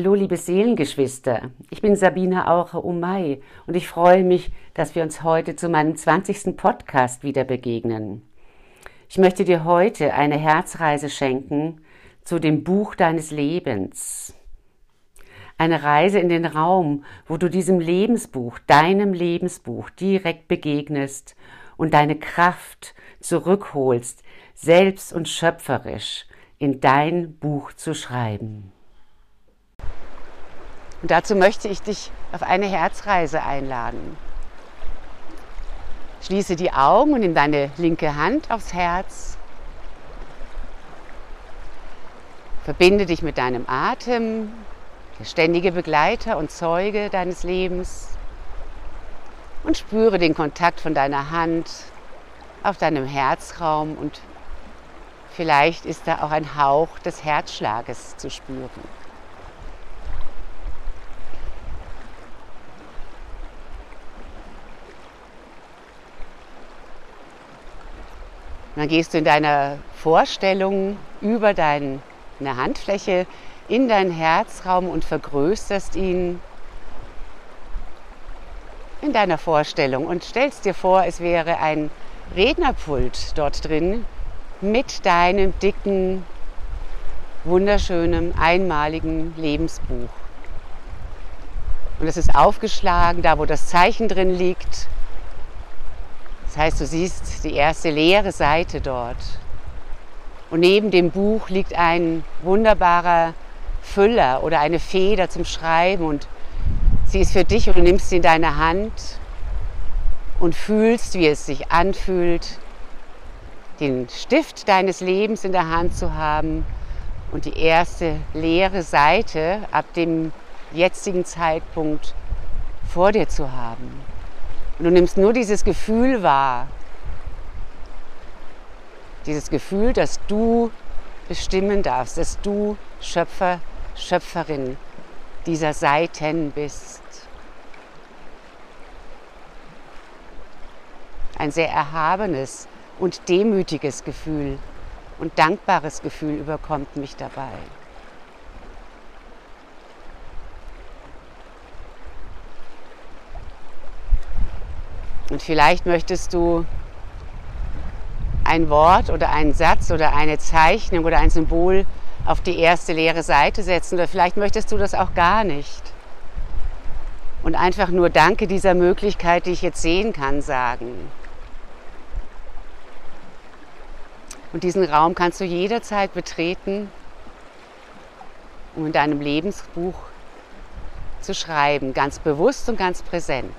Hallo, liebe Seelengeschwister. Ich bin Sabine Auche-Umay und ich freue mich, dass wir uns heute zu meinem 20. Podcast wieder begegnen. Ich möchte dir heute eine Herzreise schenken zu dem Buch deines Lebens. Eine Reise in den Raum, wo du diesem Lebensbuch, deinem Lebensbuch direkt begegnest und deine Kraft zurückholst, selbst und schöpferisch in dein Buch zu schreiben. Und dazu möchte ich dich auf eine Herzreise einladen. Schließe die Augen und nimm deine linke Hand aufs Herz. Verbinde dich mit deinem Atem, der ständige Begleiter und Zeuge deines Lebens. Und spüre den Kontakt von deiner Hand auf deinem Herzraum und vielleicht ist da auch ein Hauch des Herzschlages zu spüren. Dann gehst du in deiner Vorstellung über deine Handfläche in deinen Herzraum und vergrößerst ihn in deiner Vorstellung und stellst dir vor, es wäre ein Rednerpult dort drin mit deinem dicken, wunderschönen, einmaligen Lebensbuch. Und es ist aufgeschlagen, da wo das Zeichen drin liegt, das heißt, du siehst die erste leere Seite dort. Und neben dem Buch liegt ein wunderbarer Füller oder eine Feder zum Schreiben und sie ist für dich und du nimmst sie in deine Hand und fühlst, wie es sich anfühlt, den Stift deines Lebens in der Hand zu haben und die erste leere Seite ab dem jetzigen Zeitpunkt vor dir zu haben. Du nimmst nur dieses Gefühl wahr. Dieses Gefühl, dass du bestimmen darfst, dass du Schöpfer, Schöpferin dieser Seiten bist. Ein sehr erhabenes und demütiges Gefühl und dankbares Gefühl überkommt mich dabei. Und vielleicht möchtest du ein Wort oder einen Satz oder eine Zeichnung oder ein Symbol auf die erste leere Seite setzen oder vielleicht möchtest du das auch gar nicht. Und einfach nur Danke dieser Möglichkeit, die ich jetzt sehen kann, sagen. Und diesen Raum kannst du jederzeit betreten, um in deinem Lebensbuch zu schreiben, ganz bewusst und ganz präsent.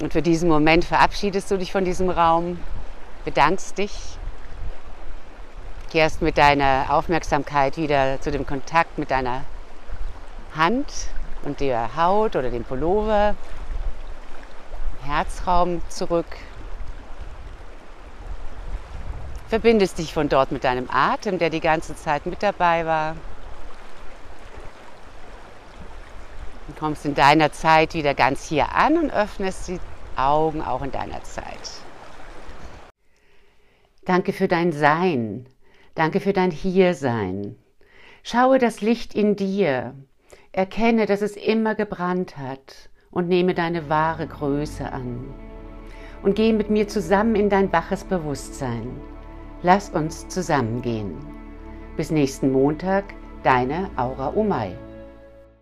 Und für diesen Moment verabschiedest du dich von diesem Raum, bedankst dich, kehrst mit deiner Aufmerksamkeit wieder zu dem Kontakt mit deiner Hand und der Haut oder dem Pullover, Herzraum zurück. Verbindest dich von dort mit deinem Atem, der die ganze Zeit mit dabei war. Und kommst in deiner Zeit wieder ganz hier an und öffnest die Augen auch in deiner Zeit. Danke für dein Sein. Danke für dein Hiersein. Schaue das Licht in dir. Erkenne, dass es immer gebrannt hat und nehme deine wahre Größe an. Und geh mit mir zusammen in dein waches Bewusstsein. Lass uns zusammengehen. Bis nächsten Montag, deine Aura Umay.